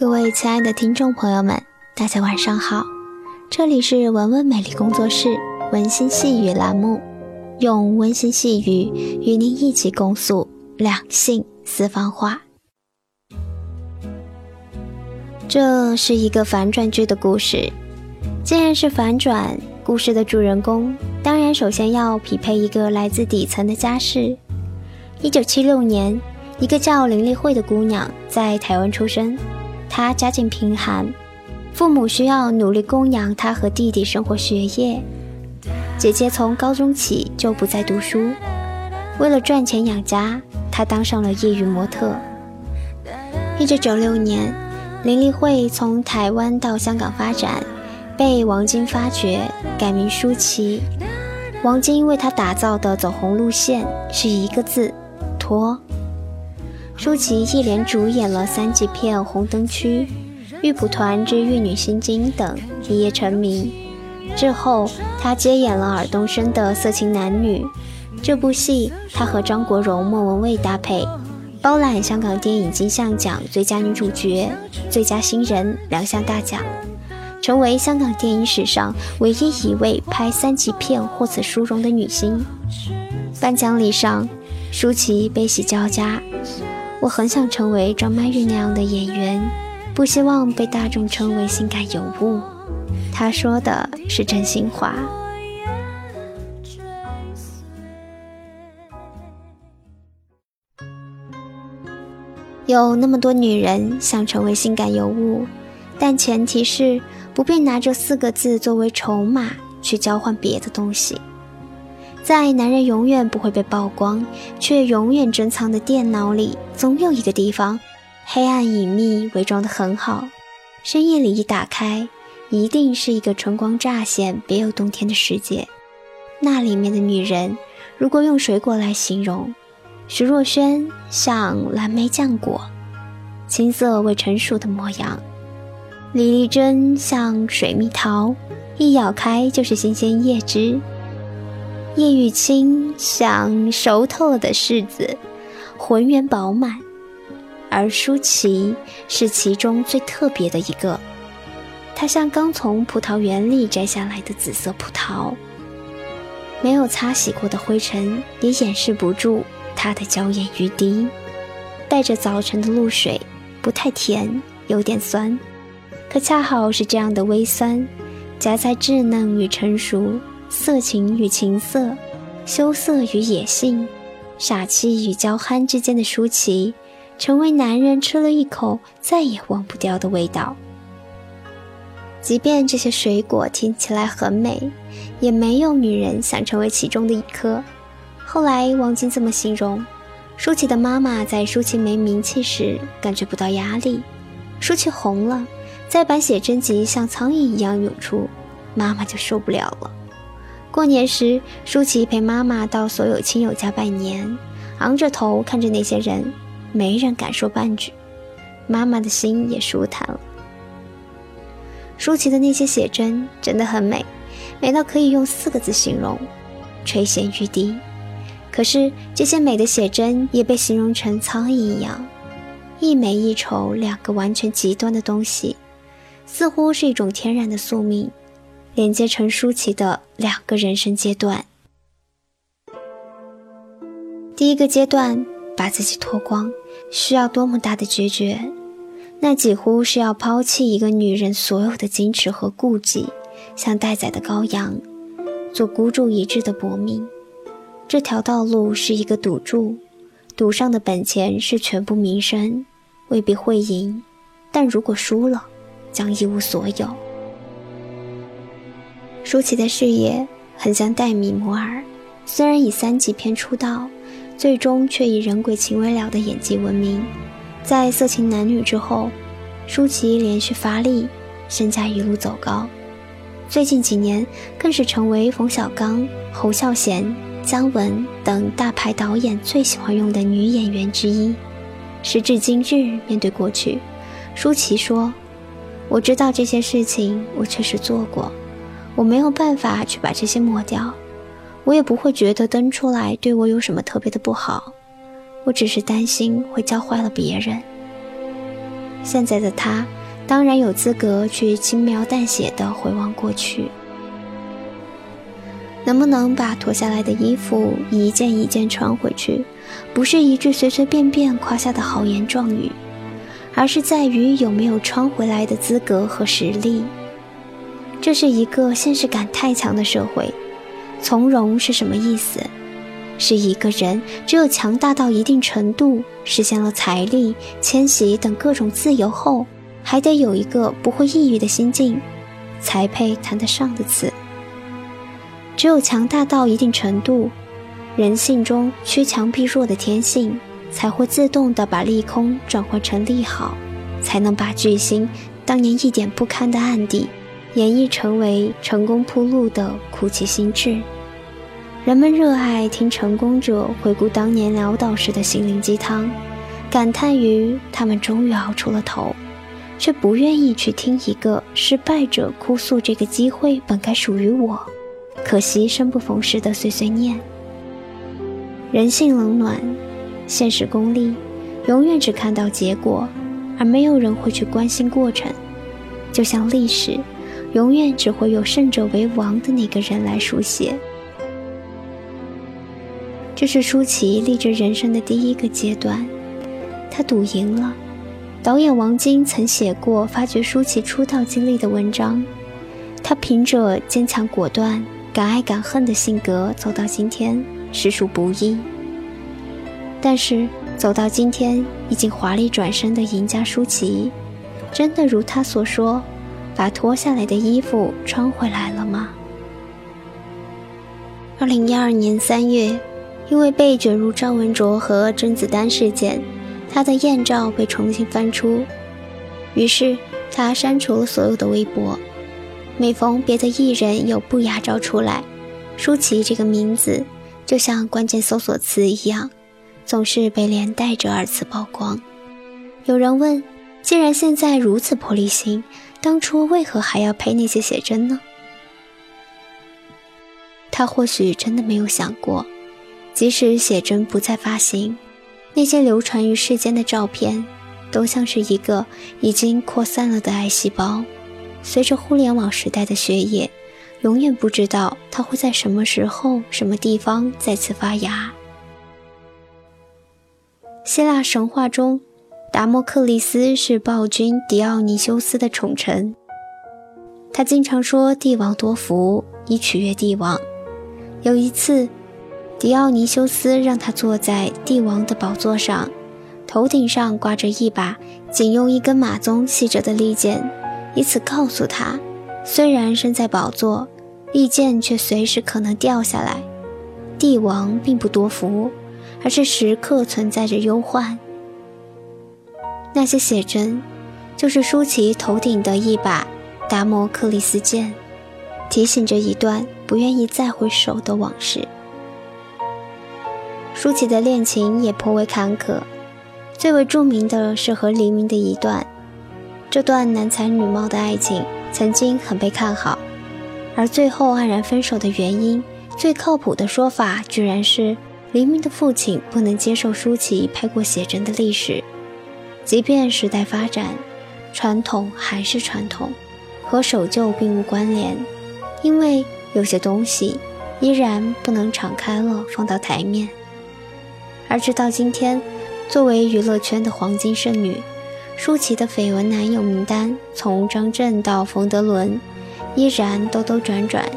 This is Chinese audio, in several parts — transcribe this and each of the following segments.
各位亲爱的听众朋友们，大家晚上好，这里是文文美丽工作室温馨细语栏目，用温馨细语与您一起共诉两性私房话。这是一个反转剧的故事，既然是反转，故事的主人公当然首先要匹配一个来自底层的家世。一九七六年，一个叫林丽慧的姑娘在台湾出生。她家境贫寒，父母需要努力供养她和弟弟生活学业。姐姐从高中起就不再读书，为了赚钱养家，她当上了业余模特。一九九六年，林丽慧从台湾到香港发展，被王晶发掘，改名舒淇。王晶为她打造的走红路线是一个字：拖。舒淇一连主演了三级片《红灯区》《玉蒲团之玉女心经》等，一夜成名。之后，她接演了尔冬升的《色情男女》。这部戏，她和张国荣、莫文蔚搭配，包揽香港电影金像奖最佳女主角、最佳新人两项大奖，成为香港电影史上唯一一位拍三级片获此殊荣的女星。颁奖礼上，舒淇悲喜交加。我很想成为张曼玉那样的演员，不希望被大众称为性感尤物。他说的是真心话。有那么多女人想成为性感尤物，但前提是不必拿这四个字作为筹码去交换别的东西。在男人永远不会被曝光，却永远珍藏的电脑里，总有一个地方，黑暗隐秘，伪装得很好。深夜里一打开，一定是一个春光乍现、别有洞天的世界。那里面的女人，如果用水果来形容，徐若瑄像蓝莓浆果，青涩未成熟的模样；李丽珍像水蜜桃，一咬开就是新鲜叶汁。叶玉卿像熟透了的柿子，浑圆饱满；而舒淇是其中最特别的一个，她像刚从葡萄园里摘下来的紫色葡萄，没有擦洗过的灰尘也掩饰不住她的娇艳欲滴，带着早晨的露水，不太甜，有点酸，可恰好是这样的微酸，夹在稚嫩与成熟。色情与情色，羞涩与野性，傻气与娇憨之间的舒淇，成为男人吃了一口再也忘不掉的味道。即便这些水果听起来很美，也没有女人想成为其中的一颗。后来王晶这么形容：舒淇的妈妈在舒淇没名气时感觉不到压力，舒淇红了，再版写真集像苍蝇一样涌出，妈妈就受不了了。过年时，舒淇陪妈妈到所有亲友家拜年，昂着头看着那些人，没人敢说半句，妈妈的心也舒坦了。舒淇的那些写真真的很美，美到可以用四个字形容：垂涎欲滴。可是这些美的写真也被形容成苍蝇一样，一美一丑，两个完全极端的东西，似乎是一种天然的宿命。连接成舒淇的两个人生阶段。第一个阶段，把自己脱光，需要多么大的决绝？那几乎是要抛弃一个女人所有的矜持和顾忌，像待宰的羔羊，做孤注一掷的搏命。这条道路是一个赌注，赌上的本钱是全部名声，未必会赢，但如果输了，将一无所有。舒淇的事业很像戴米摩尔，虽然以三级片出道，最终却以人鬼情未了的演技闻名。在《色情男女》之后，舒淇连续发力，身价一路走高。最近几年，更是成为冯小刚、侯孝贤、姜文等大牌导演最喜欢用的女演员之一。时至今日，面对过去，舒淇说：“我知道这些事情，我确实做过。”我没有办法去把这些抹掉，我也不会觉得登出来对我有什么特别的不好，我只是担心会教坏了别人。现在的他当然有资格去轻描淡写的回望过去。能不能把脱下来的衣服一件一件穿回去，不是一句随随便便夸下的豪言壮语，而是在于有没有穿回来的资格和实力。这是一个现实感太强的社会。从容是什么意思？是一个人只有强大到一定程度，实现了财力、迁徙等各种自由后，还得有一个不会抑郁的心境，才配谈得上的词。只有强大到一定程度，人性中趋强避弱的天性才会自动地把利空转换成利好，才能把巨星当年一点不堪的案底，演绎成为成功铺路的苦其心志。人们热爱听成功者回顾当年潦倒时的心灵鸡汤，感叹于他们终于熬出了头，却不愿意去听一个失败者哭诉这个机会本该属于我。可惜生不逢时的碎碎念，人性冷暖，现实功利，永远只看到结果，而没有人会去关心过程。就像历史，永远只会有胜者为王的那个人来书写。这是舒淇励志人生的第一个阶段，他赌赢了。导演王晶曾写过发掘舒淇出道经历的文章，他凭着坚强果断。敢爱敢恨的性格走到今天实属不易，但是走到今天已经华丽转身的赢家舒淇，真的如他所说，把脱下来的衣服穿回来了吗？二零一二年三月，因为被卷入赵文卓和甄子丹事件，他的艳照被重新翻出，于是他删除了所有的微博。每逢别的艺人有不雅照出来，舒淇这个名字就像关键搜索词一样，总是被连带着二次曝光。有人问：既然现在如此玻璃心，当初为何还要配那些写真呢？他或许真的没有想过，即使写真不再发行，那些流传于世间的照片，都像是一个已经扩散了的癌细胞。随着互联网时代的血液，永远不知道它会在什么时候、什么地方再次发芽。希腊神话中，达摩克利斯是暴君狄奥尼修斯的宠臣，他经常说帝王多福，以取悦帝王。有一次，狄奥尼修斯让他坐在帝王的宝座上，头顶上挂着一把仅用一根马鬃系着的利剑。以此告诉他，虽然身在宝座，利剑却随时可能掉下来。帝王并不多福，而是时刻存在着忧患。那些写真，就是舒淇头顶的一把达摩克利斯剑，提醒着一段不愿意再回首的往事。舒淇的恋情也颇为坎坷，最为著名的是和黎明的一段。这段男才女貌的爱情曾经很被看好，而最后黯然分手的原因，最靠谱的说法居然是黎明的父亲不能接受舒淇拍过写真的历史。即便时代发展，传统还是传统，和守旧并无关联，因为有些东西依然不能敞开了放到台面。而直到今天，作为娱乐圈的黄金剩女。舒淇的绯闻男友名单，从张震到冯德伦，依然兜兜转转。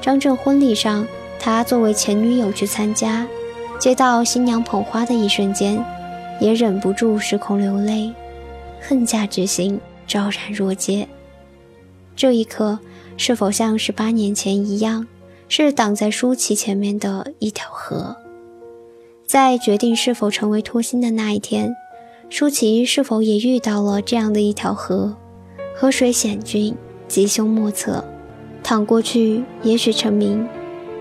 张震婚礼上，他作为前女友去参加，接到新娘捧花的一瞬间，也忍不住失控流泪，恨嫁之心昭然若揭。这一刻，是否像十八年前一样，是挡在舒淇前面的一条河？在决定是否成为脱星的那一天。舒淇是否也遇到了这样的一条河？河水险峻，吉凶莫测，淌过去也许成名，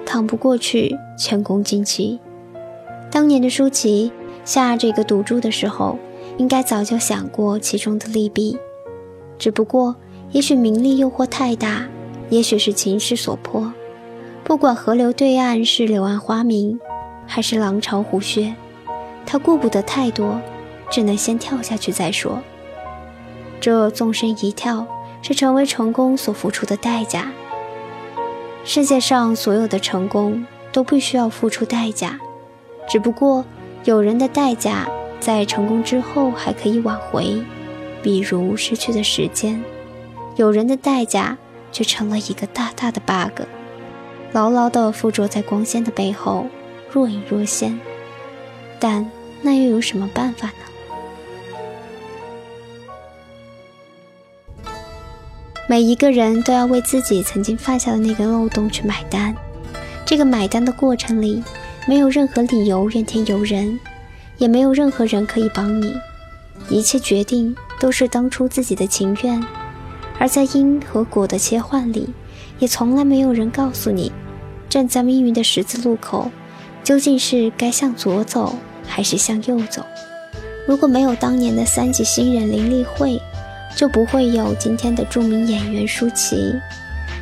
淌不过去前功尽弃。当年的舒淇下这个赌注的时候，应该早就想过其中的利弊，只不过也许名利诱惑太大，也许是情势所迫。不管河流对岸是柳暗花明，还是狼巢虎穴，他顾不得太多。只能先跳下去再说。这纵身一跳是成为成功所付出的代价。世界上所有的成功都必须要付出代价，只不过有人的代价在成功之后还可以挽回，比如失去的时间；有人的代价却成了一个大大的 bug，牢牢地附着在光鲜的背后，若隐若现。但那又有什么办法呢？每一个人都要为自己曾经犯下的那个漏洞去买单。这个买单的过程里，没有任何理由怨天尤人，也没有任何人可以帮你。一切决定都是当初自己的情愿，而在因和果的切换里，也从来没有人告诉你，站在命运的十字路口，究竟是该向左走还是向右走。如果没有当年的三级新人林立慧。就不会有今天的著名演员舒淇。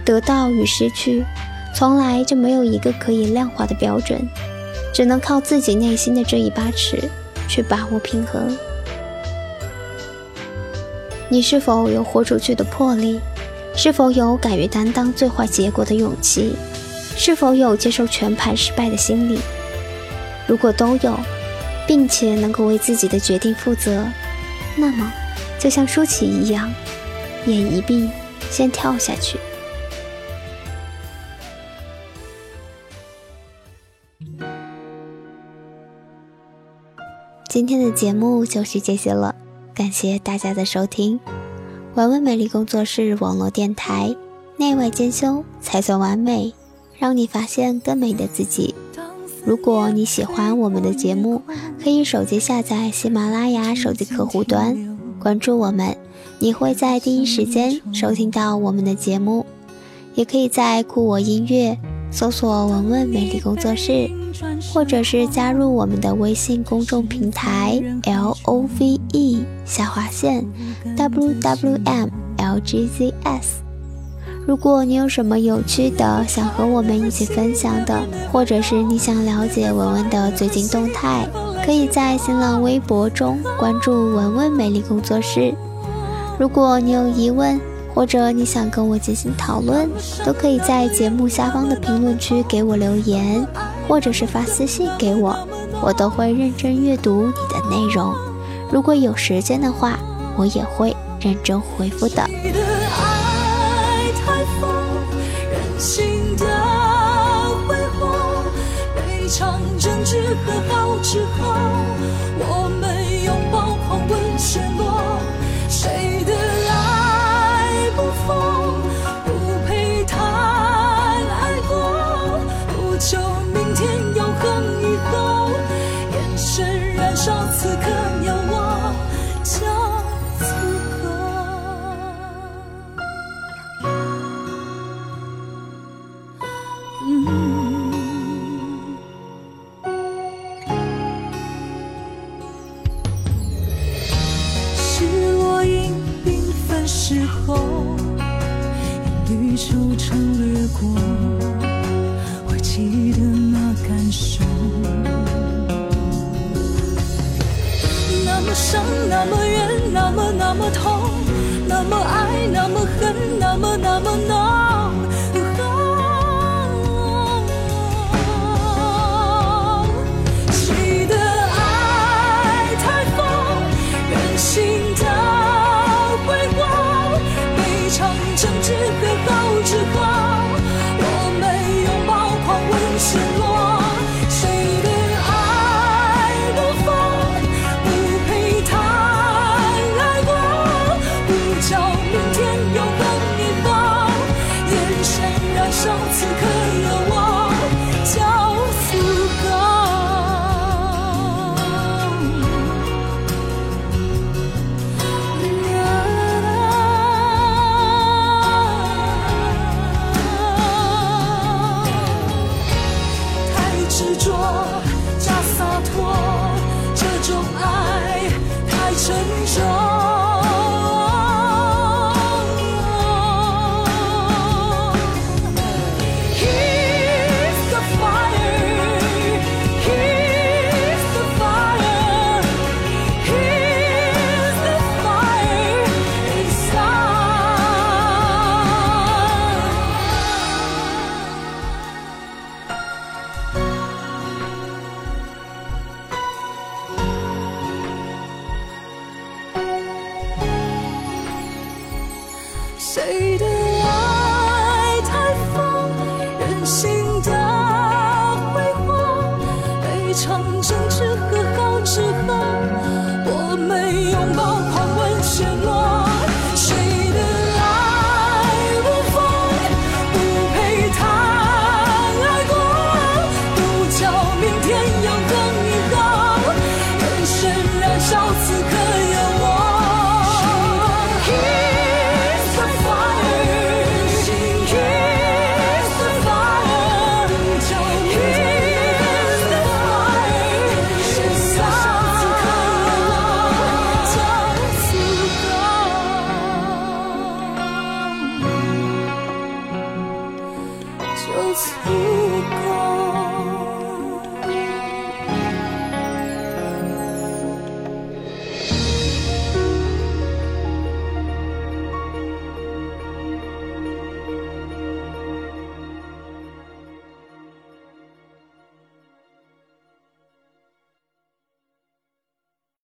得到与失去，从来就没有一个可以量化的标准，只能靠自己内心的这一把尺去把握平衡。你是否有豁出去的魄力？是否有敢于担当最坏结果的勇气？是否有接受全盘失败的心理？如果都有，并且能够为自己的决定负责，那么。就像舒淇一样，眼一闭，先跳下去。今天的节目就是这些了，感谢大家的收听。玩玩美丽工作室网络电台，内外兼修才算完美，让你发现更美的自己。如果你喜欢我们的节目，可以手机下载喜马拉雅手机客户端。关注我们，你会在第一时间收听到我们的节目。也可以在酷我音乐搜索“文文美丽工作室”，或者是加入我们的微信公众平台 “l o v e 下划线 w w m l g z s”。如果你有什么有趣的想和我们一起分享的，或者是你想了解文文的最近动态。可以在新浪微博中关注“文文美丽工作室”。如果你有疑问，或者你想跟我进行讨论，都可以在节目下方的评论区给我留言，或者是发私信给我，我都会认真阅读你的内容。如果有时间的话，我也会认真回复的。场争执和好之后，